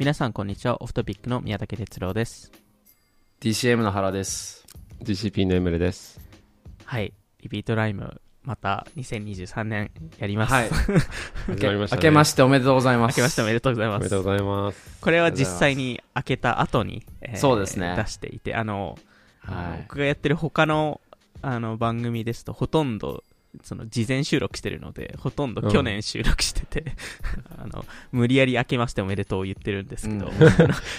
皆さんこんにちはオフトピックの宮武哲郎です DCM の原です。GCP のエムレです。はいリピートライムまた2023年やります、はい。始まりました、ね。明けましておめでとうございます。明けましておめでとうございますおめでとうございます。これは実際に開けた後に、えーそうですね出していてあの、はい僕がやってる他のあの番組ですとほとんどその事前収録してるのでほとんど去年収録してて、あの無理やり開けましておめでとうを言ってるんですけど、うん。これ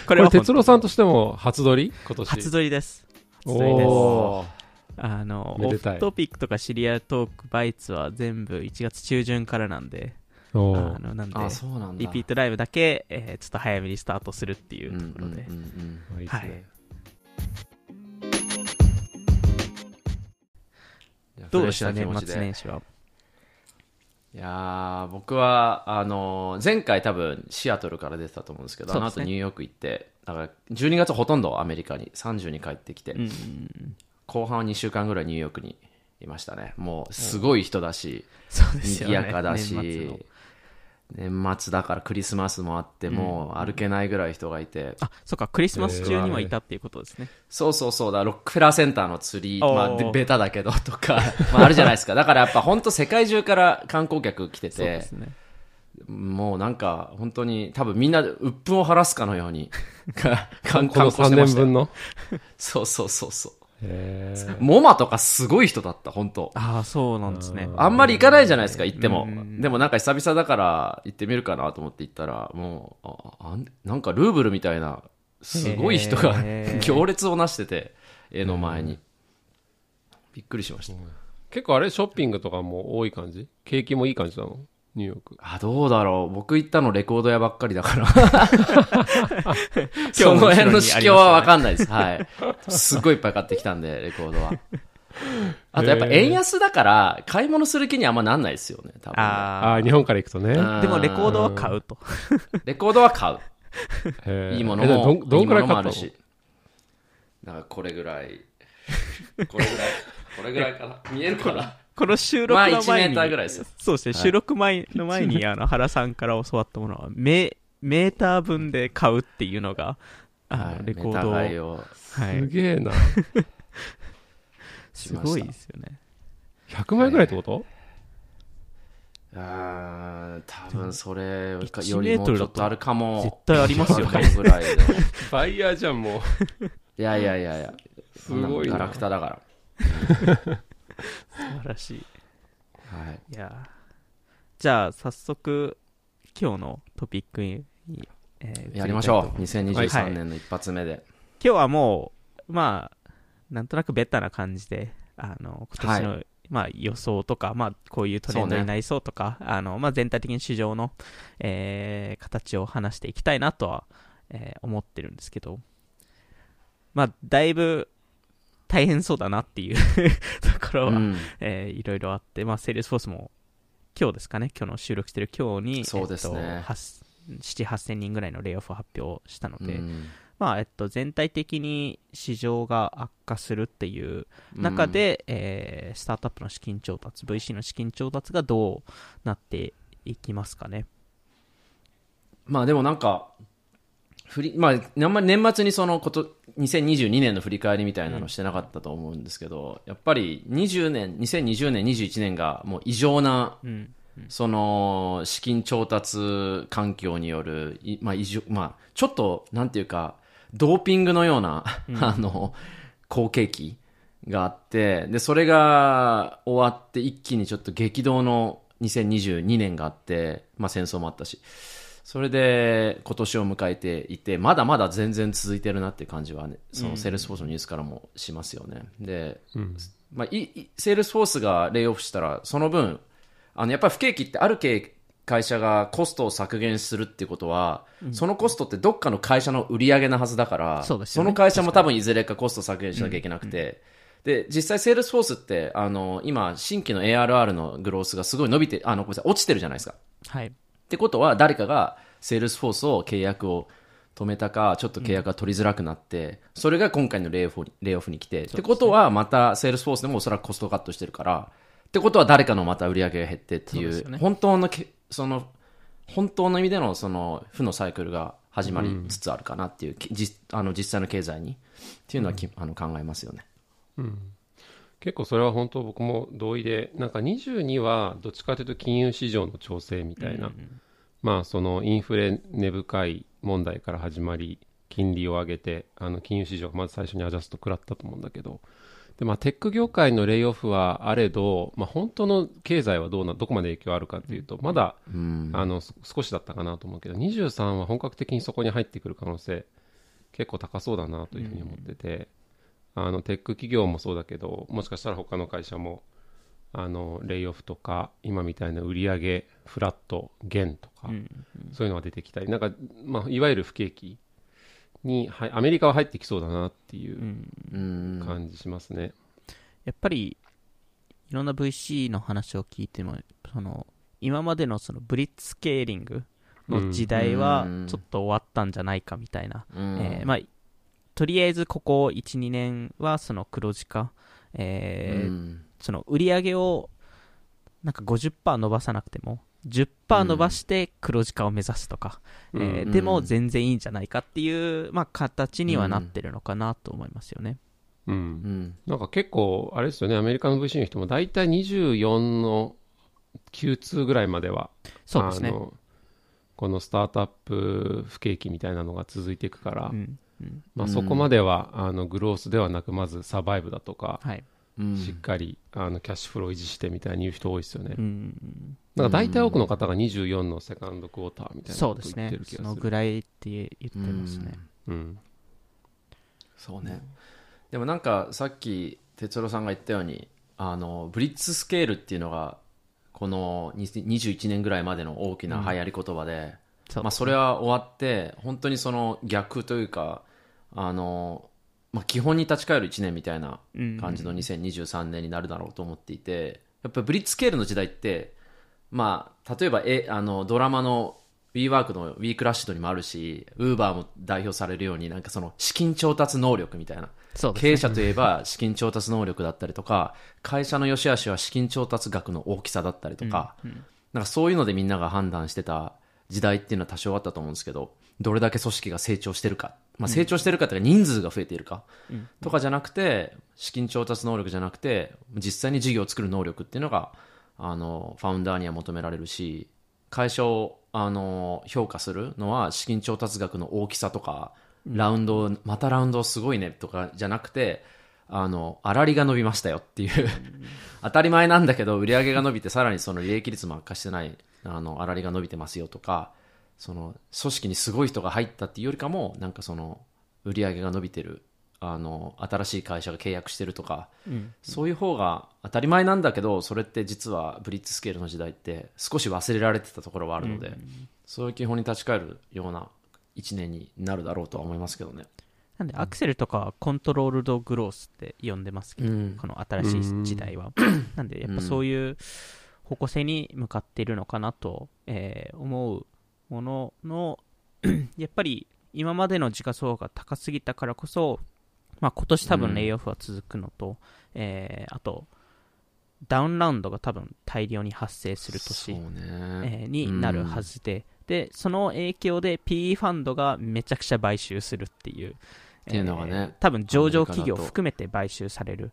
これ、は本哲郎さんとしても初撮り？今年。初撮りです。初撮りです。あのオフトピックとかシリアルトークバイツは全部1月中旬からなんであのなんで。リピートライブだけ、えーちょっと早めにスタートするっていうところで、うんうんうんまあいいどうでした？年気持ちで。末年始は。いやー僕は、あのー前回多分シアトルから出てたと思うんですけど、ね。あの後ニューヨーク行って、だから12月ほとんどアメリカに、30に帰ってきて、うんうん後半は2週間ぐらいニューヨークにいましたね。もうすごい人だし、そうですよね。賑やかだし、年末だからクリスマスもあって、もう歩けないぐらい人がいて、あそっかクリスマス中にはいたっていうことですね、そうそうそう。だ、ロックフェラーセンターのツリー、おー。まあ、でベタだけどとか、まあ、あるじゃないですか。だからやっぱ本当世界中から観光客来ててそうです、ね。もうなんか本当に多分みんな鬱憤を晴らすかのように、か観この3光してましたよ。年分の？そうそうそうそう。モマとかすごい人だった、本当。ああそうなんですね。あんまり行かないじゃないですか、行っても。うん。でもなんか久々だから行ってみるかなと思って行ったら、もう、あなんかルーブルみたいな、すごい人が 行列をなしてて、絵の前に。びっくりしました。結構あれ、ショッピングとかも多い感じ？景気もいい感じなの？ニューヨーク。あ、どうだろう。僕行ったのレコード屋ばっかりだから。その辺の市況はわかんないです。はい。すっごいいっぱい買ってきたんで、レコードは。あとやっぱ円安だから、買い物する気にあんまなんないですよね、多分ね。ああ日本から行くとね。でもレコードは買うと レコードは買う。いいものえども、んどんくらい買ったの？いいものもあるし。だからこれぐらい。これぐらい。これぐらいかな。見えるかな？この収録まあ1の前に、メーターぐらいですよ。そうですね、収録前の前にあの原さんから教わったものはメメーター分で買うっていうのがあい。レコードを、はい、すげえな。すごいですよね。100枚ぐらいってこと？あー多分それよ1りもうちょっとあるかも。絶対ありますよね。ぐらいで。バイヤーじゃん、もう。いやいやいやいや。すごいな。ガラクタだか素 晴らしいら。はい。いやーじゃあ早速今日のトピックに、えーやりましょう。移りたいと2023年の一発目で。今日はもうまあなんとなくベタな感じであの今年の、まあ、予想とか、まあ、こういうトレンドになりそうとかあの、まあ、全体的に市場の、えー形を話していきたいなとは、えー思ってるんですけど、まあ、だいぶ大変そうだなっていう ところは、うん。えーいろいろあって、まあ、セールスフォースも今日ですかね、今日の収録してる今日に、そうですね。えっと、8 7、8000人ぐらいのレイオフを発表したので、うん。まあえっと、全体的に市場が悪化するっていう中で、えースタートアップの資金調達、VC の資金調達がどうなっていきますかね。まあでもなんか、振り、まあ、あんまり年末にそのこと、2022年の振り返りみたいなのしてなかったと思うんですけど、やっぱり20年、2020年、21年がもう異常な、うん、その、資金調達環境による、いまあ異常、まあ、ちょっと、なんていうか、ドーピングのような、あの、好景気があって、で、それが終わって一気にちょっと激動の2022年があって、まあ戦争もあったし、それで今年を迎えていて、まだまだ全然続いてるなっていう感じはね、そのセールスフォースのニュースからもしますよね。で、まあ、いいセールスフォースがレイオフしたら、その分、あのやっぱり不景気ってある系会社がコストを削減するってことは、そのコストってどっかの会社の売り上げのはずだから、そねの会社も多分いずれかコスト削減しなきゃいけなくて、で、実際セールスフォースって、あの、今、新規の ARR のグロースがすごい伸びて、あの、ごめんなさい、落ちてるじゃないですか。はい。ってことは誰かがセールスフォースを契約を止めたかちょっと契約が取りづらくなって、それが今回のレイオフにレイオフに来て、ってことはまたセールスフォースでもおそらくコストカットしてるからってことは誰かのまた売り上げが減ってっていう本当のけその本当の意味でのその負のサイクルが始まりつつあるかなっていう、き実あの実際の経済にっていうのはき、あの考えますよね。結構それは本当僕も同意でなんか22はどっちかというと金融市場の調整みたいな、まあそのインフレ根深い問題から始まり金利を上げてあの金融市場がまず最初にアジャスト食らったと思うんだけどで、まあ、テック業界のレイオフはあれど、まあ、本当の経済はどうなどこまで影響あるかというとまだ、あのす少しだったかなと思うけど23は本格的にそこに入ってくる可能性結構高そうだなというふうに思ってて、あのテック企業もそうだけどもしかしたら他の会社もあのレイオフとか今みたいな売上フラット減とか、そういうのが出てきたりなんか、まあ、いわゆる不景気にはいアメリカは入ってきそうだなっていううん。感じしますね。やっぱりいろんな VC の話を聞いてもその今までのそのブリッツスケーリングの時代はうん。ちょっと終わったんじゃないかみたいな、うん。えーまあ、とりあえずここ12年はその黒字化、えーうん。その売り上げをなんか50%伸ばさなくても10%伸ばして黒字化を目指すとか、うんうん。えーでも全然いいんじゃないかっていう、まあ、形にはなってるのかなと思いますよね。うん。うん。なんか結構、あれですよね、アメリカの VC の人も大体24の Q2 ぐらいまでは、そうですね。このスタートアップ不景気みたいなのが続いていくから、うんうんまあ、うん。そこまではあのグロースではなく、まずサバイブだとか、はい。うん。しっかりあのキャッシュフロー維持してみたいに言う人多いですよね。うん。なんか大体多くの方が24のセカンドクォーターみたいなそうですこと言ってねそのる。気がする。ぐらいって言ってますね。うん。そうね、でもなんかさっき哲郎さんが言ったようにあのブリッツスケールっていうのがこの20 21年ぐらいまでの大きな流行り言葉で、そうまあ、それは終わって本当にその逆というかあの、まあ、基本に立ち返る1年みたいな感じの2023年になるだろうと思っていてやっぱりブリッツスケールの時代ってまあ例えばえあのドラマの WeWork の w e クラッシュドにもあるし Uber も代表されるようになんかその資金調達能力みたいな。そうですね。経営者といえば資金調達能力だったりとか会社の良し悪しは資金調達額の大きさだったりとか,、なんかそういうのでみんなが判断してた時代っていうのは多少あったと思うんですけどどれだけ組織が成長してるか、まあ、成長してるかというか人数が増えているか、とかじゃなくて資金調達能力じゃなくて実際に事業を作る能力っていうのがあのファウンダーには求められるし会社をあの評価するのは資金調達額の大きさとかラウンドまたラウンドすごいねとかじゃなくてあの粗利が伸びましたよっていう 当たり前なんだけど売り上げが伸びてさらにその利益率も悪化してないあの粗利が伸びてますよとかその組織にすごい人が入ったっていうよりかもなんかその売り上げが伸びてるあの新しい会社が契約してるとか、そういう方が当たり前なんだけどそれって実はブリッツスケールの時代って少し忘れられてたところはあるので、そういう基本に立ち返るような1年になるだろうとは思いますけどね。なんでアクセルとかはコントロールドグロースって呼んでますけど、うんこの新しい時代は。なんでやっぱそういう方向性に向かっているのかなと、えー思うものの やっぱり今までの時価総額が高すぎたからこそ、まあ、今年多分レイオフは続くのと、えーあとダウンラウンドが多分大量に発生する年、ね、えーになるはずで、でその影響で PE ファンドがめちゃくちゃ買収するっていうっていうのがねえー多分上場企業含めて買収される、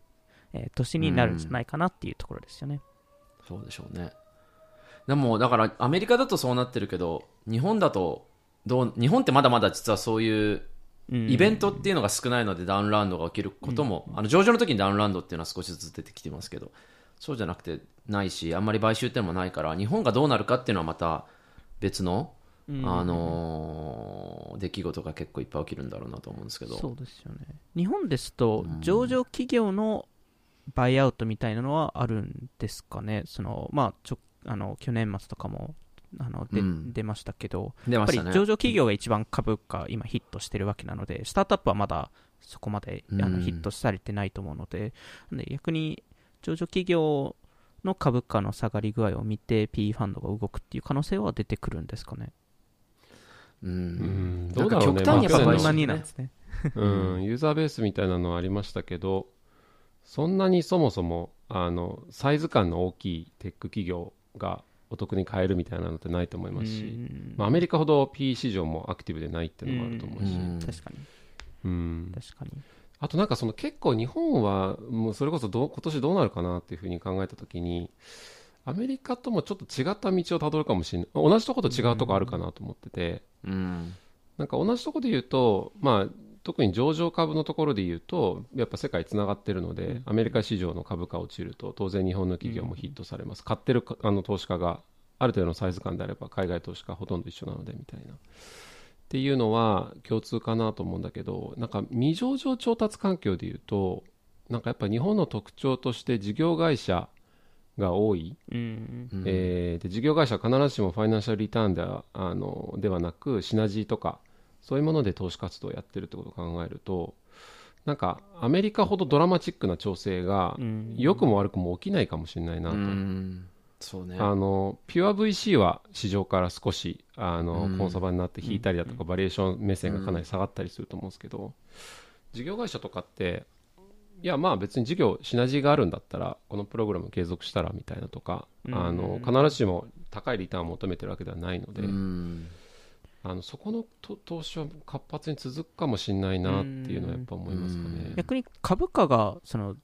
えー年になるんじゃないかなっていうところですよね、そうでしょうね。でも、だから、アメリカだとそうなってるけど、日本だと、どう、日本ってまだまだ実はそういう、うん。イベントっていうのが少ないので、ダウンラウンドが起きることも、あの、上場の時にダウンラウンドっていうのは少しずつ出てきてますけど、そうじゃなくて、ないし、あんまり買収っていうのもないから、日本がどうなるかっていうのはまた別の、あのー出来事が結構いっぱい起きるんだろうなと思うんですけど。そうですよね。日本ですと上場企業のバイアウトみたいなのはあるんですかね。そのまあちょあの去年末とかもあので、うん。出ましたけどね。やっぱり上場企業が一番株価今ヒットしてるわけなのでスタートアップはまだそこまであうん。のヒットされてないと思うので,、で逆に上場企業の株価の下がり具合を見て PE ファンドが動くっていう可能性は出てくるんですかね。う。うん。どうだろうね。極端にやっぱまあ買収そんなになんですね。うん、ユーザーベースみたいなのはありましたけど、そんなにそもそもあのサイズ感の大きいテック企業がお得に買えるみたいなのってないと思いますし、うん。まあ、アメリカほど P 市場もアクティブでないっていうのもあると思うし、うん。確かに。うん。確かに。あとなんかその結構日本はもうそれこそどう今年どうなるかなっていうふうに考えた時にアメリカともちょっと違った道をたどるかもしれない。同じとこと違うとこあるかなと思ってて、うん。なんか同じとこで言うとまあ特に上場株のところで言うとやっぱ世界つながってるので、アメリカ市場の株価落ちると当然日本の企業もヒットされます、買ってるかあの投資家がある程度のサイズ感であれば海外投資家ほとんど一緒なのでみたいな。っていうのは共通かなと思うんだけどなんか未上場調達環境で言うとなんかやっぱ日本の特徴として事業会社が多い、うんうん。えーで事業会社は必ずしもファイナンシャルリターンではあのではなくシナジーとかそういうもので投資活動をやってるってことを考えるとなんかアメリカほどドラマチックな調整がうん。良くも悪くも起きないかもしれないなうと、ん。そうね。あのピュア VC は市場から少しあの、うん。コンサバになって引いたりだとか、バリエーション目線がかなり下がったりすると思うんですけど、事業会社とかっていやまあ別に事業シナジーがあるんだったらこのプログラム継続したらみたいなとか、うん。あの必ずしも高いリターンを求めてるわけではないので、うんあのそこのと投資は活発に続くかもしれないなっていうのはやっぱ思いますかね。逆に株価がその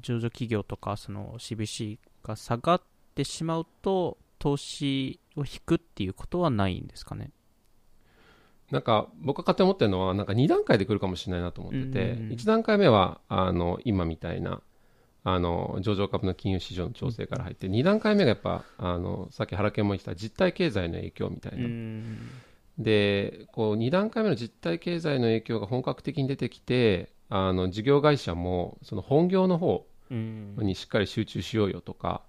上場企業とかその CBC が下がってしまうと投資を引くっていうことはないんですかね？なんか僕が勝手に思ってるのはなんか2段階で来るかもしれないなと思ってて、うん1段階目はあの今みたいなあの上場株の金融市場の調整から入って、2段階目がやっぱあのさっき原研も言ってた実体経済の影響みたいな、うんでこう2段階目の実体経済の影響が本格的に出てきてあの事業会社もその本業の方うん。にしっかり集中しようよとか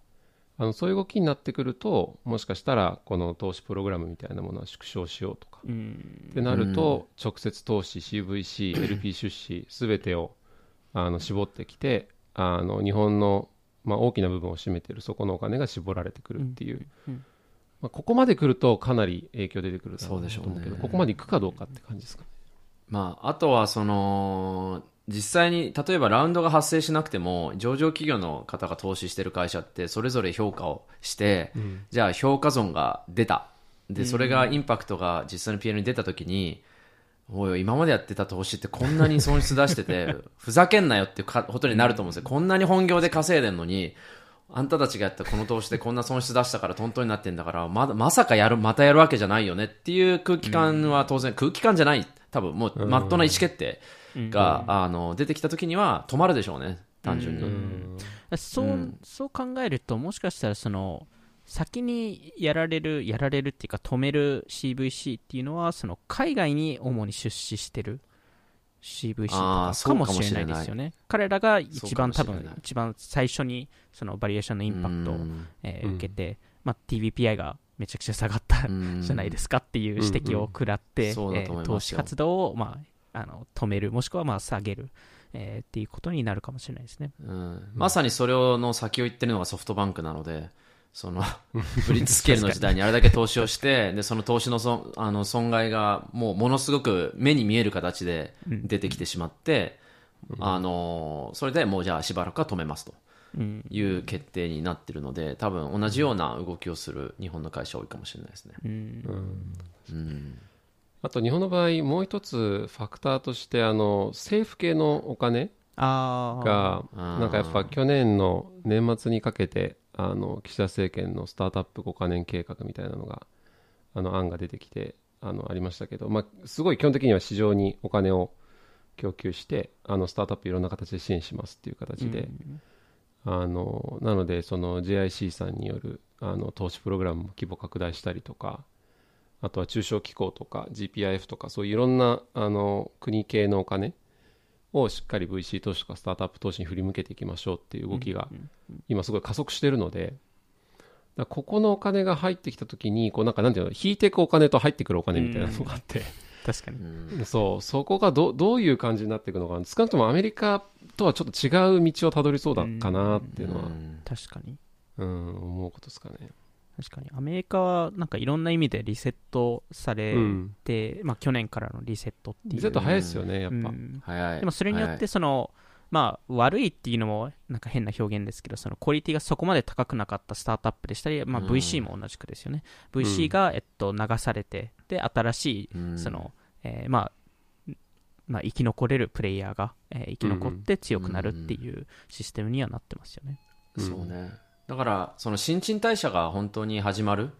あのそういう動きになってくるともしかしたらこの投資プログラムみたいなものは縮小しようとかうん。ってなると、直接投資 CVC、LP 出資すべてをあの絞ってきてあの日本の、まあ、大きな部分を占めているそこのお金が絞られてくるっていう、うん。うんまあ、ここまで来るとかなり影響出てくるそうでしょうね。ここまで行くかどうかって感じですかね。まあ、あとはその実際に例えばラウンドが発生しなくても上場企業の方が投資してる会社ってそれぞれ評価をして、じゃあ評価損が出た。でそれがインパクトが実際の PL に出た時に、おい今までやってた投資ってこんなに損失出してて ふざけんなよっていうかことになると思うんですよ。こんなに本業で稼いでんのにあんたたちがやったこの投資でこんな損失出したからトントンになってんだからまだまさかやるまたやるわけじゃないよねっていう空気感は当然、空気感じゃない。多分もうまっとうな意思決定が、あの出てきた時には止まるでしょうね単純に、そう、うん。そう考えるともしかしたらその先にやられるやられるっていうか止める CVC っていうのはその海外に主に出資してる CVC とかかもしれないですよね。彼らが一番多分一番最初にそのバリエーションのインパクトを、うん。えーうん。受けて、まあ、TVPI がめちゃくちゃ下がったうん。じゃないですかっていう指摘を食らって、そうだえと思いますよ。ー投資活動を、まあ、あの止めるもしくはまあ下げる、えーっていうことになるかもしれないですね。うん。まさにそれをの先を言ってるのがソフトバンクなので、その ブリッツスケールの時代にあれだけ投資をして、でその投資の損あの損害がもうものすごく目に見える形で出てきてしまって、あのそれでもうじゃあしばらくは止めますと。うんいう決定になってるので、多分同じような動きをする日本の会社多いかもしれないですね。うん。うん。あと日本の場合もう一つファクターとしてあの政府系のお金がなんかやっぱ去年の年末にかけてあの岸田政権のスタートアップ5カ年計画みたいなのがあの案が出てきてあのありましたけど、まあ、すごい基本的には市場にお金を供給してあのスタートアップいろんな形で支援しますっていう形で、あのなのでその JIC さんによるあの投資プログラムも規模拡大したりとかあとは中小機構とか GPIF とかそういういろんなあの国系のお金をしっかり VC 投資とかスタートアップ投資に振り向けていきましょうっていう動きが今すごい加速しているのでだここのお金が入ってきた時にこうなんかなんていうの引いていくお金と入ってくるお金みたいなのがあって、確かに。そうそこがどどういう感じになっていくのか少なくともアメリカとはちょっと違う道をたどりそうだかなっていうのは、うん確かに。うん、思うことですかね。確かに。アメリカはなんかいろんな意味でリセットされうん、て、まあ去年からのリセットっていう。リセット早いですよね、やっぱ。うん早い。でもそれによってその、まあ、悪いっていうのもなんか変な表現ですけど、そのクオリティがそこまで高くなかったスタートアップでしたり、まあ、VC も同じくですよね。VC が、えっと、流されて、で、新しい、その、えー、まあ、まあ、生き残れるプレイヤーが、えー、生き残って強くなるっていうシステムにはなってますよね。そうね。だから、その新陳代謝が本当に始まる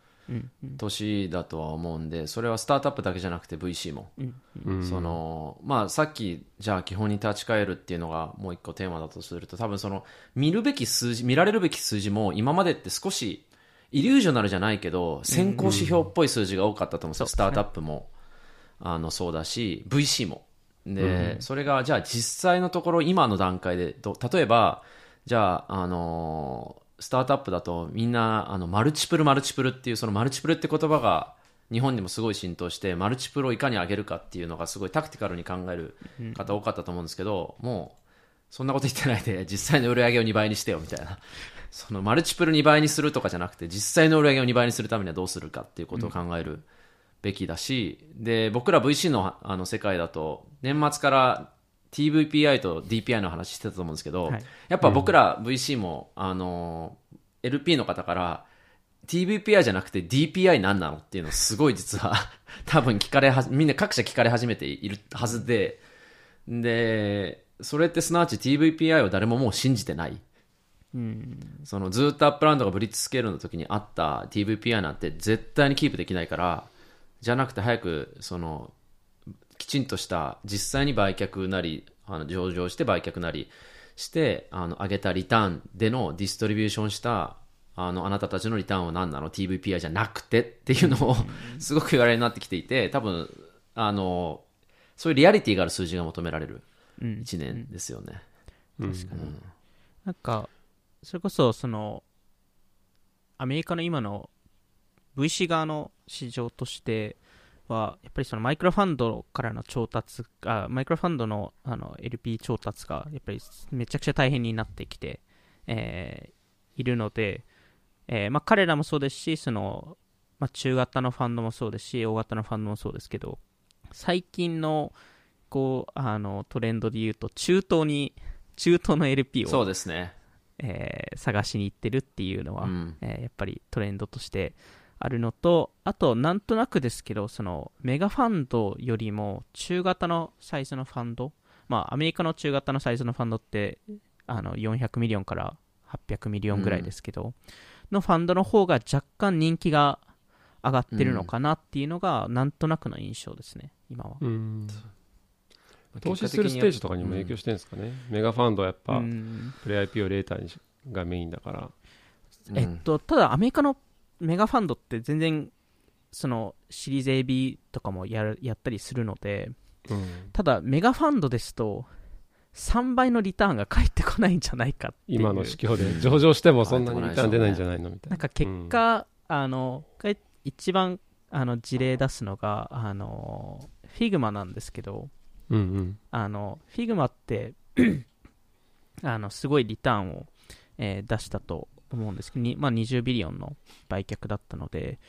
年だとは思うんで、それはスタートアップだけじゃなくて VC も。その、まあさっき、じゃあ基本に立ち返るっていうのがもう一個テーマだとすると、多分その、見るべき数字、見られるべき数字も今までって少し、イリュージョナルじゃないけど、先行指標っぽい数字が多かったと思うんですよ。スタートアップも、あの、そうだし、VC も。で、それが、じゃあ実際のところ、今の段階でど、例えば、じゃあ、あのスタートアップだとみんなあのマルチプルマルチプルっていうそのマルチプルって言葉が日本にもすごい浸透してマルチプルをいかに上げるかっていうのがすごいタクティカルに考える方多かったと思うんですけど、もうそんなこと言ってないで実際の売り上げを2倍にしてよみたいな。そのマルチプル2倍にするとかじゃなくて実際の売り上げを2倍にするためにはどうするかっていうことを考えるべきだし、で僕ら VC のあの世界だと年末から TVPI と DPI の話してたと思うんですけど、はい、やっぱ僕ら VC も、あの LP の方から TVPI じゃなくて DPI 何なのっていうのすごい実は 多分聞かれはみんな各社聞かれ始めているはずででそれってすなわち TVPI を誰ももう信じてない、うん、そのずっとアップラウンドが blitzscale の時にあった TVPI なんて絶対にキープできないからじゃなくて早くそのきちんとした実際に売却なりあの上場して売却なりしてあの上げたリターンでのディストリビューションしたあのあなたたちのリターンは何なの？TVPI じゃなくてっていうのをすごく言われるようになってきていて多分あのそういうリアリティがある数字が求められる1年ですよね、うん、確かに、うん、なんかそれこそそのアメリカの今の VC 側の市場としては、やっぱりそのマイクロファンドからの調達、あマイクロファンドのあの LP 調達が、やっぱりめちゃくちゃ大変になってきて、えー、いるので、えー、まあ、彼らもそうですし、その、まあ、中型のファンドもそうですし、大型のファンドもそうですけど、最近の、こう、あの、トレンドで言うと、中東に、中東の LP を、そうですね。えー、探しに行ってるっていうのは、うん、えー、やっぱりトレンドとしてあるのと、あと、なんとなくですけど、その、メガファンドよりも、中型のサイズのファンド、まあ、アメリカの中型のサイズのファンドって、あの、400 million から800 million ぐらいですけど、うん、のファンドの方が若干人気が上がってるのかなっていうのが、なんとなくの印象ですね、今は。投資するステージとかにも影響してるんですかね、うん、メガファンドはやっぱ、プレイ IPO レーターがメインだから。えっと、ただアメリカのメガファンドって全然そのシリーズ AB とかもややったりするので、うん、ただメガファンドですと3倍のリターンが返ってこないんじゃないかって今の市況で上場してもそんなにリターン出ないんじゃないのみたいな。なんか結果、うん、あの一番あの事例出すのがあのフィグマなんですけど、うんうん、あのフィグマって あのすごいリターンを、えー、出したと思うんですけど、まあ、20 billion の売却だったので、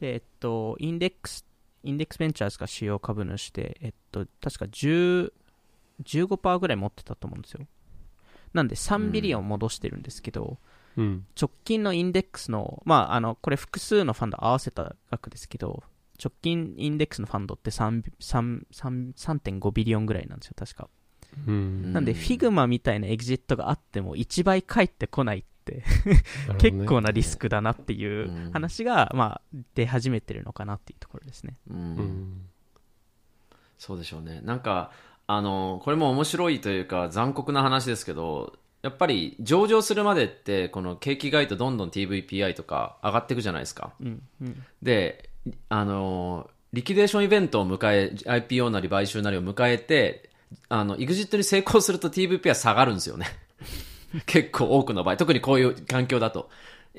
で、えっと、インデックス、インデックスベンチャーズが主要株主で、えっと、確か10、15%ぐらい持ってたと思うんですよ。なんで3 billion 戻してるんですけど、うん、直近のインデックスの、まあ、あの、これ複数のファンド合わせた額ですけど、直近インデックスのファンドって3.5 billion ぐらいなんですよ、確か。うん、なんで、フィグマみたいなエグジットがあっても1倍返ってこないって結構なリスクだなっていう話が、まあ、出始めてるのかなっていうところですね。うん、そうでしょうね。なんか、あの、これも面白いというか残酷な話ですけど、やっぱり上場するまでってこの景気ガイドどんどん TVPI とか上がっていくじゃないですか。うんうん、で、あの、リキデーションイベントを迎え、IPO なり買収なりを迎えて、あの、EXIT に成功すると TVP は下がるんですよね。結構多くの場合、特にこういう環境だと。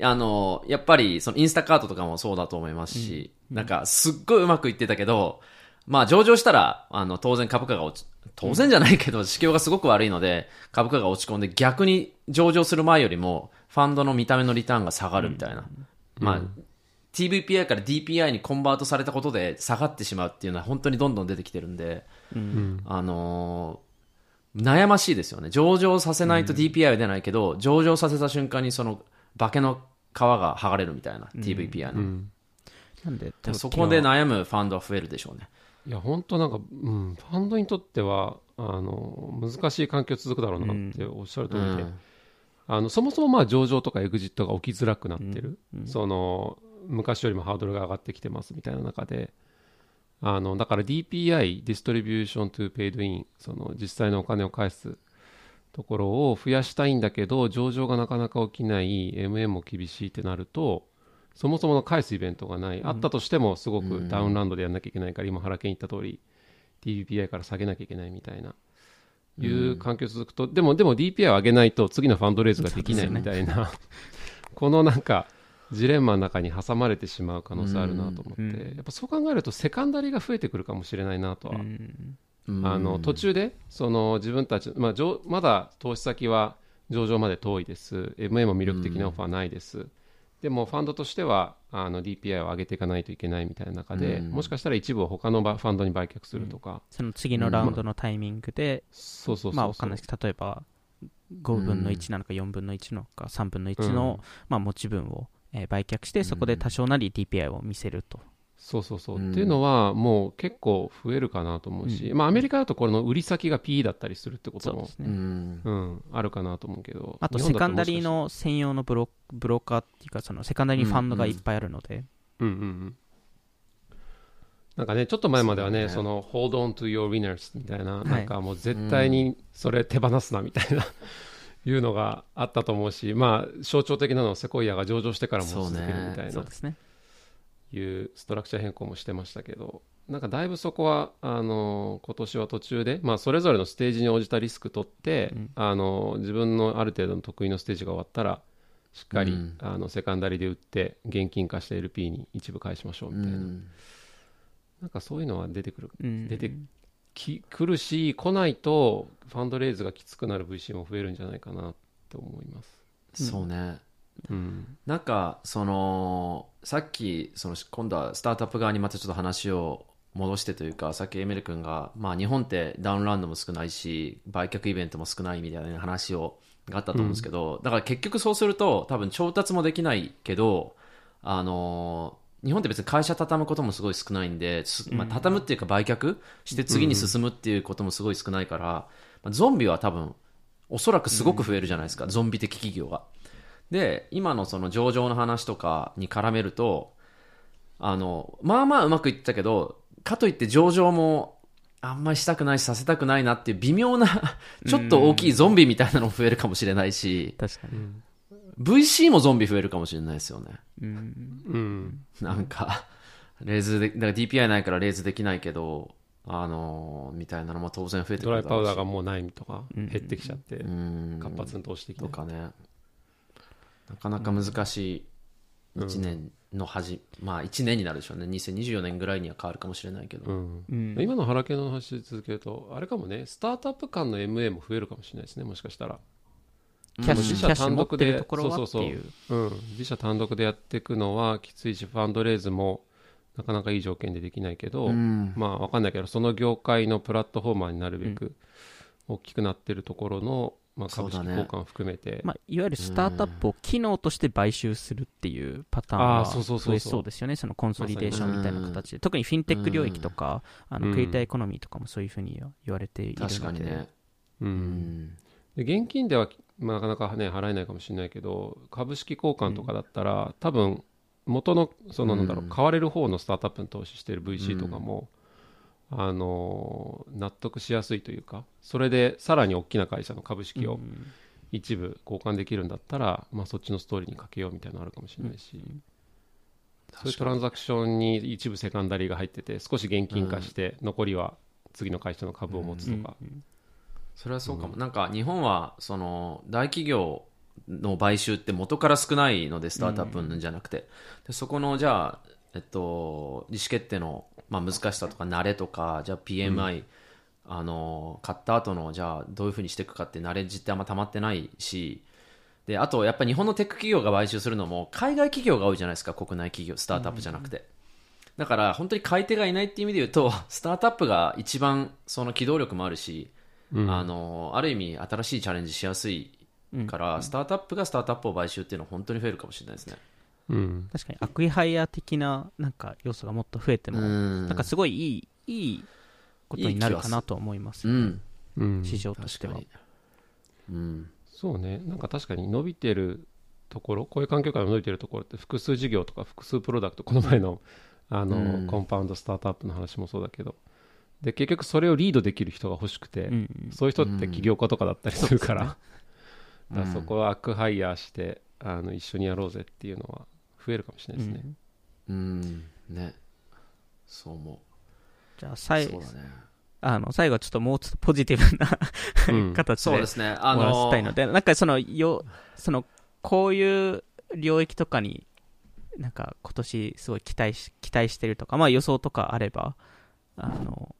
あの、やっぱり、そのインスタカートとかもそうだと思いますし、うん、なんか、すっごいうまくいってたけど、まあ、上場したら、あの、当然株価が落ち、当然じゃないけど、市況がすごく悪いので、株価が落ち込んで、逆に上場する前よりも、ファンドの見た目のリターンが下がるみたいな。うん、まあ、TVPI から DPI にコンバートされたことで下がってしまうっていうのは本当にどんどん出てきてるんで、うん、あのー悩ましいですよね。上場させないと DPI は出ないけど、上場させた瞬間にその化けの皮が剥がれるみたいな、TVPI の。うん。なんで、そこで悩むファンドは増えるでしょうね。いや本当なんか、うん、ファンドにとってはあの難しい環境続くだろうなっておっしゃる通りで、うん。あのそもそもまあ上場とかエグジットが起きづらくなってる、その昔よりもハードルが上がってきてますみたいな中であのだから DPI distribution to paid-in その実際のお金を返すところを増やしたいんだけど上場がなかなか起きない MM も厳しいってなるとそもそもの返すイベントがない、あったとしてもすごくダウンランドでやんなきゃいけないから、今原健言った通り DPI から下げなきゃいけないみたいないう環境続くと、でもでも DPI を上げないと次のファンドレイズができないみたいな、このなんかジレンマの中に挟まれてしまう可能性あるなと思って、うんやっぱそう考えるとセカンダリーが増えてくるかもしれないなとは、うん。うん。あの途中でその自分たち、まあ、上まだ投資先は上場まで遠いです、MA も魅力的なオファーないです、でもファンドとしてはあの DPI を上げていかないといけないみたいな中で、うん。もしかしたら一部を他のバファンドに売却するとか、その次のラウンドのタイミングで、そうそうそうそう。まあわかんないですけど、例えば5分の1なのか4分の1なのか3分の1の、まあ持ち分を、えー売却して、そこで多少なり DPI を見せると。そうそうそう、うん。っていうのはもう結構増えるかなと思うし、まあ、アメリカだとこれの売り先が PE だったりするってこともね。うん。うん、あるかなと思うけどあと、セカンダリーの専用のブロブローカーっていうか、そのセカンダリーファンドがいっぱいあるので、うんうんうん。なんかね、ちょっと前まではね、そそうの Hold on to your winners みたいな、い。なんかもう絶対にそれ手放すなみたいな、いうのがあったと思うし、まあ、象徴的なのはセコイアが上場してからも続けるみたいなね。いうストラクチャー変更もしてましたけど、なんかだいぶそこは、あの今年は途中で、まあ、それぞれのステージに応じたリスク取って、うん。あの自分のある程度の得意のステージが終わったら、しっかり、うん。あのセカンダリで売って、現金化して LP に一部返しましょうみたいな。うん。なんかそういうのは出てくる、うん。出てきくるし、来ないとファンドレイズがきつくなる VC も増えるんじゃないかなって思います。そうね。うん。なんか、その、さっき、その、今度はスタートアップ側にまたちょっと話を戻してというか、さっきエメル君が、まあ日本ってダウンラウンドも少ないし、売却イベントも少ないみたいな話を、があったと思うんですけど、だから結局そうすると、多分調達もできないけど、あの日本って別に会社畳むこともすごい少ないんで、すまあ、畳むっていうか売却して次に進むっていうこともすごい少ないから、まあゾンビは多分、おそらくすごく増えるじゃないですか、ゾンビ的企業が。で、今のその上場の話とかに絡めると、あの、まあまあうまくいったけど、かといって上場もあんまりしたくないしさせたくないなっていう微妙な、ちょっと大きいゾンビみたいなのも増えるかもしれないし、確かに。VC もゾンビ増えるかもしれないですよね。うん。うん。なんか、レーズで、だから DPI ないからレーズできないけど、あのみたいなのも当然増えてくドライパウダーがもうないとか、うん減ってきちゃって、うん活発に投資できない。とかねなかなか難しい1年の始、まあ1年になるでしょうね2024年ぐらいには変わるかもしれないけど、うんうん今の原系の話続けると、あれかもね、スタートアップ間の MA も増えるかもしれないですね、もしかしたら。キャッシュ、自社キャッシュ持っ単独でてるところはってそうそう。いう。うん、自社単独でやっていくのはきついし、ファンドレイズもなかなかいい条件でできないけど、うん。まあわかんないけど、その業界のプラットフォーマーになるべく大きくなってるところの、まあ、株式交換含めて、まあ、いわゆるスタートアップを機能として買収するっていうパターンはあーそうそうそうそう。増えそうですよね、そのコンソリデーションみたいな形で、特にフィンテック領域とか、あのうんクリエイターエコノミーとかもそういうふうに言われているので、確かにね、う、うんん。で現金では、まあ、なかなか、ね、払えないかもしれないけど、株式交換とかだったら、多分元のそのなんだろう、うん。買われる方のスタートアップに投資している VC とかも、あの納得しやすいというか、それでさらに大きな会社の株式をうん一部交換できるんだったら、まあ、そっちのストーリーにかけようみたいなのあるかもしれないし、そういうトランザクションに一部セカンダリーが入ってて、少し現金化して、残りは次の会社の株を持つとか。それはそうかも、なんか日本はその大企業の買収って元から少ないのでスタートアップじゃなくて、でそこのじゃあ、えっと、意思決定の、まあ、難しさとか慣れとかじゃあ PMI、あの買った後のじゃあどういうふうにしていくかってナレッジってあんま溜まってないしであとやっぱり日本のテック企業が買収するのも海外企業が多いじゃないですか国内企業スタートアップじゃなくて、だから本当に買い手がいないっていう意味で言うとスタートアップが一番その機動力もあるしうん。あのある意味新しいチャレンジしやすいから、スタートアップがスタートアップを買収っていうのは本当に増えるかもしれないですね。うん。確かにアクイハイヤー的ななんか要素がもっと増えても、うん。なんかすごいいいいいことになるかなと思いますよね、うん。うん。市場としては。うん。そうね。なんか確かに伸びてるところこういう環境下で伸びてるところって複数事業とか複数プロダクトこの前のあの、うん。コンパウンドスタートアップの話もそうだけどで結局それをリードできる人が欲しくて、うんうん。そういう人って起業家とかだったりするから,、う んだからそこはアクハイヤーしてあの一緒にやろうぜっていうのは増えるかもしれないですね、うん。ね。そう思じゃあう最後そうだね。あの最後はちょっともうちょっとポジティブな うん。形でそうですね。あ終わらのせたいので、なんかそのよそのこういう領域とかになんか今年すごい期待し期待してるとか、まあ予想とかあれば、あの、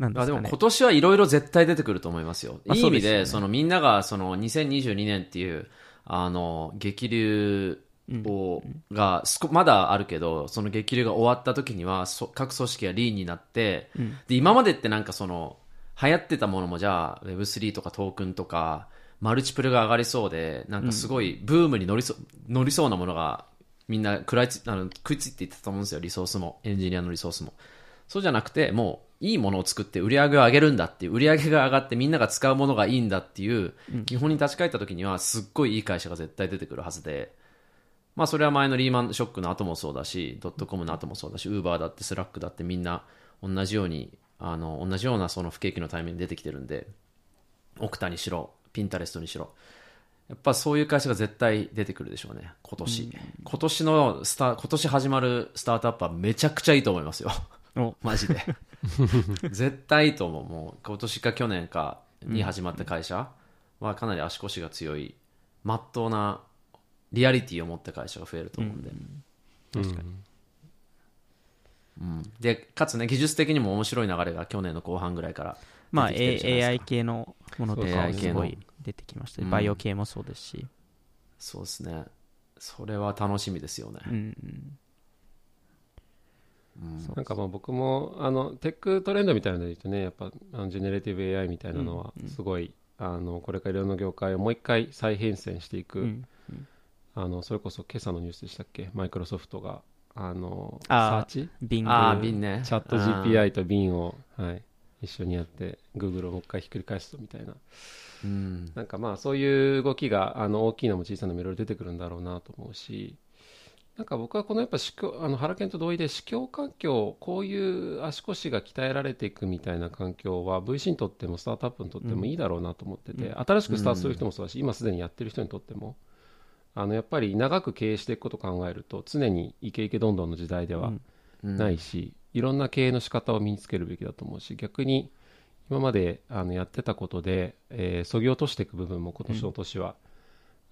なんでかね。あですも今年はいろいろ絶対出てくると思いますよ。まあいい意味で、そのみんながその2022年っていう、あの、激流を、がすこ、まだあるけど、その激流が終わった時には、そ各組織がリーンになって、うんで、今までってなんかその、流行ってたものもじゃあ Web3 とかトークンとか、マルチプルが上がりそうで、なんかすごいブームに乗りそ乗りそうなものが、みんな食らいつあの食いついていったと思うんですよ、リソースも、エンジニアのリソースも。そうじゃなくて、もういいものを作って売り上げを上げるんだっていう、売り上げが上がってみんなが使うものがいいんだっていう、基本に立ち返った時には、すっごいいい会社が絶対出てくるはずで、まあそれは前のリーマンショックの後もそうだし、ドットコムの後もそうだし、ウーバーだってスラックだってみんな同じように、あの、同じようなその不景気のタイミングで出てきてるんで、オクタにしろ、ピンタレストにしろ。やっぱそういう会社が絶対出てくるでしょうね、今年。今年のスタ、今年始まるスタートアップはめちゃくちゃいいと思いますよ。お マジで。絶対いいと思う。もう今年か去年かに始まった会社はかなり足腰が強い、まっとうなリアリティを持った会社が増えると思うんで。確かに。うんで、かつね、技術的にも面白い流れが去年の後半ぐらいからまあ、AI 系のものとかすごい出てきました、うんバイオ系もそうですし。そうですね。それは楽しみですよね。うんなんかまあ僕もあのテックトレンドみたいなので言うとねやっぱあのジェネレティブ AI みたいなのはすごい、あのこれからいろんな業界をもう一回再編成していく、うんあのそれこそ今朝のニュースでしたっけ？マイクロソフトがあのあーサーチ？ビングああ、瓶ね。チャット GPI と Bing を、はい、一緒にやって Google をもう一回ひっくり返すとみたいな。うん。なんかまあそういう動きがあの大きいのも小さいのもいろいろ出てくるんだろうなと思うしなんか僕はこのやっぱ市況あの原研と同意で市況環境こういう足腰が鍛えられていくみたいな環境は VC にとってもスタートアップにとってもいいだろうなと思ってて、新しくスタートする人もそうだし、今すでにやってる人にとってもあのやっぱり長く経営していくことを考えると常にイケイケどんどんの時代ではうん。ないし、いろんな経営の仕方を身につけるべきだと思うし逆に今まであのやってたことで、えー、そぎ落としていく部分も今年の年は、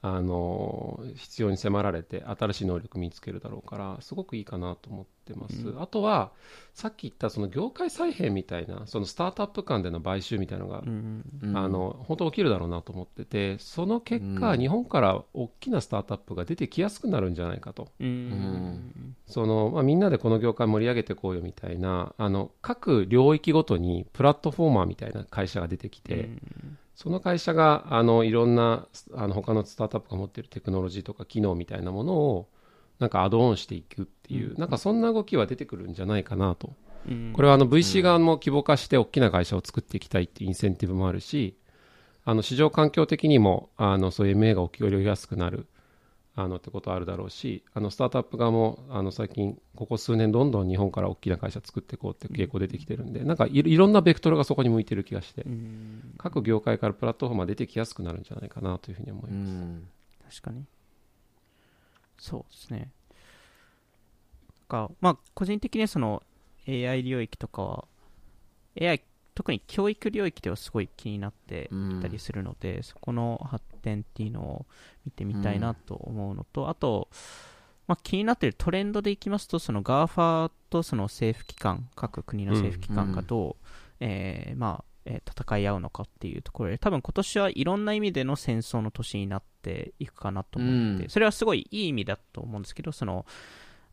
あのー必要に迫られて新しい能力身につけるだろうからすごくいいかなと思ってます、あとはさっき言ったその業界再編みたいなそのスタートアップ間での買収みたいなのが、うんうんあの本当起きるだろうなと思っててその結果、うん。日本から大きなスタートアップが出てきやすくなるんじゃないかと。うんうんそのまあ、みんなでこの業界盛り上げていこうよみたいなあの各領域ごとにプラットフォーマーみたいな会社が出てきて、その会社があのいろんなあの他のスタートアップが持っているテクノロジーとか機能みたいなものをなんかアドオンしていくっていう、なんかそんな動きは出てくるんじゃないかなと、うん。これはあの VC 側も規模化して大きな会社を作っていきたいっていうインセンティブもあるしあの市場環境的にもあのそういう MA が起きやすくなるあのってことはあるだろうしあのスタートアップ側もあの最近ここ数年どんどん日本から大きな会社作っていこうっていう傾向出てきてるんでなんかいいろんなベクトルがそこに向いてる気がしてうん各業界からプラットフォーマー出てきやすくなるんじゃないかなというふうに思いうます。ん。確かにそうですねかまあ個人的にはその AI 領域とかは AI 特に教育領域ではすごい気になっていたりするので、そこの発展っていうのを見てみたいなと思うのと、あと、まあ、気になっているトレンドでいきますとその GAFA とその政府機関各国の政府機関がどう、えーまあえー戦い合うのかっていうところで多分今年はいろんな意味での戦争の年になっていくかなと思って、うん。それはすごいいい意味だと思うんですけどその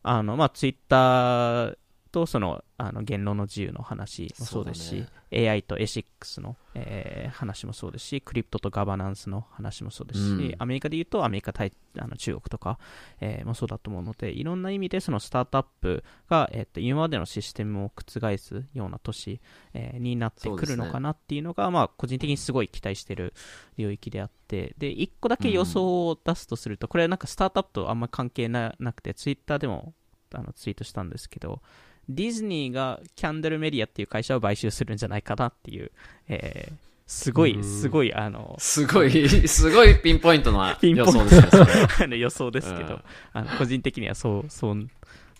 あの、まあ、ツイッターと、その、あの、言論の自由の話もそうですし、AI とエシックスの、えー、話もそうですし、クリプトとガバナンスの話もそうですし、うん。アメリカで言うとアメリカ対あの中国とか、えーもそうだと思うので、いろんな意味でそのスタートアップが、えっと今までのシステムを覆すような都市、えーになってくるのかなっていうのが、まあ、個人的にすごい期待してる領域であって、で、一個だけ予想を出すとすると、これはなんかスタートアップとあんま関係ななくて、ツイッターでもあのツイートしたんですけど、ディズニーがキャンドルメディアっていう会社を買収するんじゃないかなっていう、えーすごい、うん。すごい、あの、すごい、すごいピンポイントな 予想ですね、それあの 予想ですけど、うん。あの個人的にはそう、そう、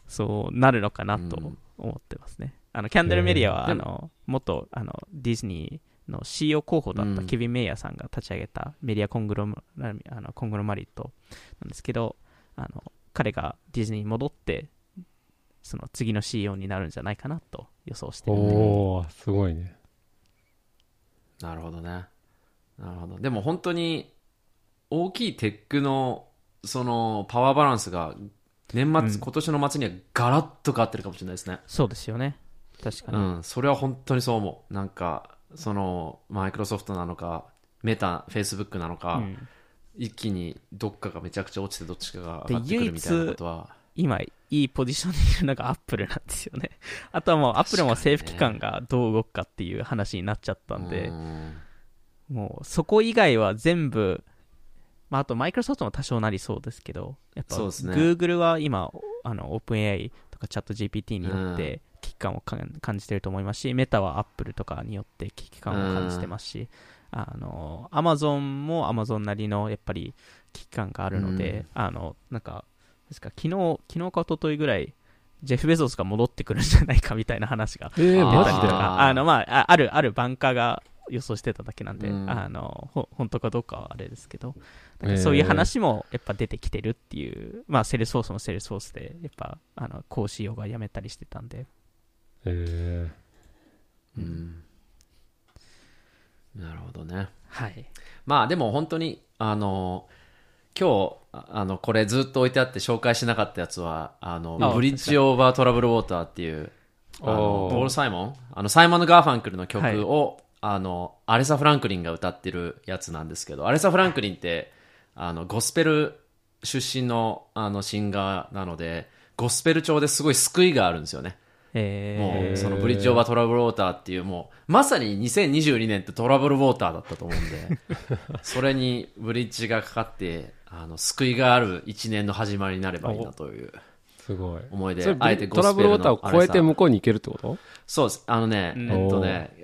そうなるのかなとうん。思ってますね。あの、キャンドルメディアは、えー。あの、元、あの、ディズニーの CEO 候補だったうん。ケビン・メイヤーさんが立ち上げたメディアコングロマあのコングロマリットなんですけど、あの、彼がディズニーに戻って、その次の CEO になるんじゃないかなと予想してるんでおー、すごいね。なるほどね。なるほど。でも本当に、大きいテックの、その、パワーバランスが、年末、うん今年の末にはガラッと変わってるかもしれないですね。そうですよね。確かに。うん、それは本当にそう思う。なんか、その、マイクロソフトなのか、メタ、フェイスブックなのか、うん一気にどっかがめちゃくちゃ落ちてどっちかがで上がってくるみたいなことは、今、いいポジションにいるのがアップルなんですよね。あとはもう、アップルも政府機関がどう動くかっていう話になっちゃったんでう、ん。もう、そこ以外は全部、まあ、あと、マイクロソフトも多少なりそうですけど、やっぱ、Google は今、あの、OpenAI とかチャット GPT によって危機感をか感じてると思いますし、メタは Apple とかによって危機感を感じてますし、あの、Amazon も Amazon なりの、やっぱり、危機感があるので、あの、なんか、ですか、昨日、昨日か一昨日ぐらい、ジェフ・ベゾスが戻ってくるんじゃないかみたいな話が出たりとか、あの、まあ、あある、あるバンカーが予想してただけなんで、うん。あの、ほ本当かどうかはあれですけど、そういう話もやっぱ出てきてるっていう、まあ、セールスフォースもセールスフォースで、やっぱ、あの、講師用が辞めたりしてたんで、えうん。なるほどね。はい。まあでも本当に、あの、今日、ああの、これずっと置いてあって紹介しなかったやつは、あの、あブリッジオーバートラブルウォーターっていう、あのポー。ル・サイモンあの、サイモン・ガーファンクルの曲を、あの、アレサ・フランクリンが歌ってるやつなんですけど、アレサ・フランクリンって、あの、ゴスペル出身の、あの、シンガーなので、ゴスペル調ですごい救いがあるんですよね。えもう、ー、そのブリッジオーバートラブルウォーターっていう、もう、まさに2022年ってトラブルウォーターだったと思うんで、それにブリッジがかかって、あの、救いがある一年の始まりになればいいなというー、すごい。思いでそれ、あえてゴトラブルウォーターを超えても向こうに行けるってこと？そうです。あのね、うんえっとね、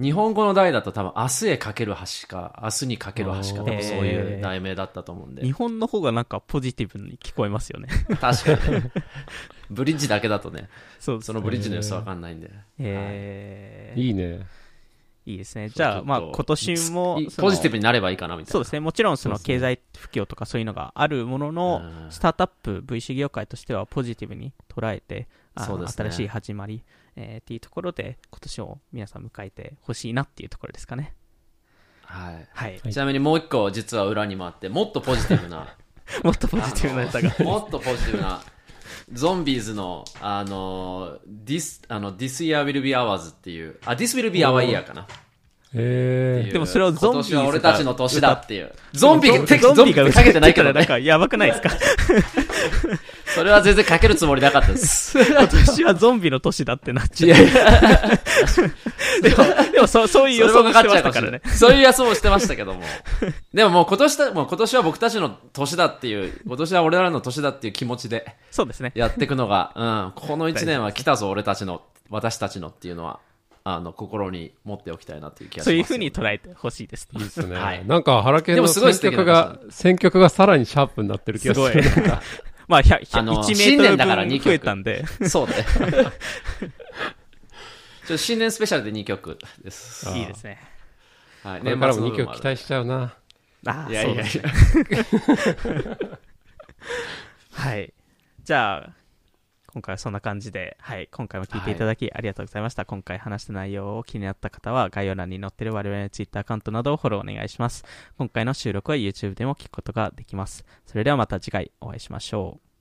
日本語の題だと多分、明日へかける橋か、明日にかける橋かそういう題名だったと思うんで日。本の方がなんかポジティブに聞こえますよね。確かにね。ブリッジだけだとね、そうそのブリッジの良さわかんないんで。えーいいね。いいですね。じゃあ、まあ、今年もポジティブになればいいかなみたいな。そうですね。もちろん、その経済不況とかそういうのがあるものの、うんスタートアップ VC 業界としてはポジティブに捉えて、ね新しい始まり、えーっていうところで、今年を皆さん迎えてほしいなっていうところですかね。はい。はい。はいちなみにもう一個実は裏にもあって、もっとポジティブな、もっとポジティブなネタが。もっとポジティブな、ゾンビーズの、あの、This, あの This Year Will Be Ours っていう、あ、This Will Be Our Year かな。えでもそれをゾンビーズが今年は俺たちの年だっていう。ゾンビが、ゾンビがかけてないけどね。なんかやばくないですか？それは全然かけるつもりなかったです。今年はゾンビの年だってなっちゃう。いやいや、でも、でもそそういう予想もしてかっちゃうかもしれないましたからね。。そういう予想をしてましたけども。でももう今年だ、もう今年は僕たちの年だっていう、今年は俺らの年だっていう気持ちでそうですね。やっていくのが、うん、この一年は来たぞ、俺たちの、私たちのっていうのは、あの、心に持っておきたいなっていう気がします、そういうふうに捉えてほしいです。いいですね。はいなんか、原研のでもすごい素選曲が、選曲がさらにシャープになってる気がする。すまあ、100あの1メ新ートル年だから2分曲増えたんで、そうだね。ちょ新年スペシャルで2曲です。あいいですね。はい、これからも2年末の分曲期待しちゃうな。ああ、いやいやいや。はい。じゃあ、今回はそんな感じで、はい、今回も聞いていただきありがとうございました。今回話した内容を気になった方は、概要欄に載っている我々の Twitter アカウントなどをフォローお願いします。今回の収録は YouTube でも聞くことができます。それではまた次回お会いしましょう。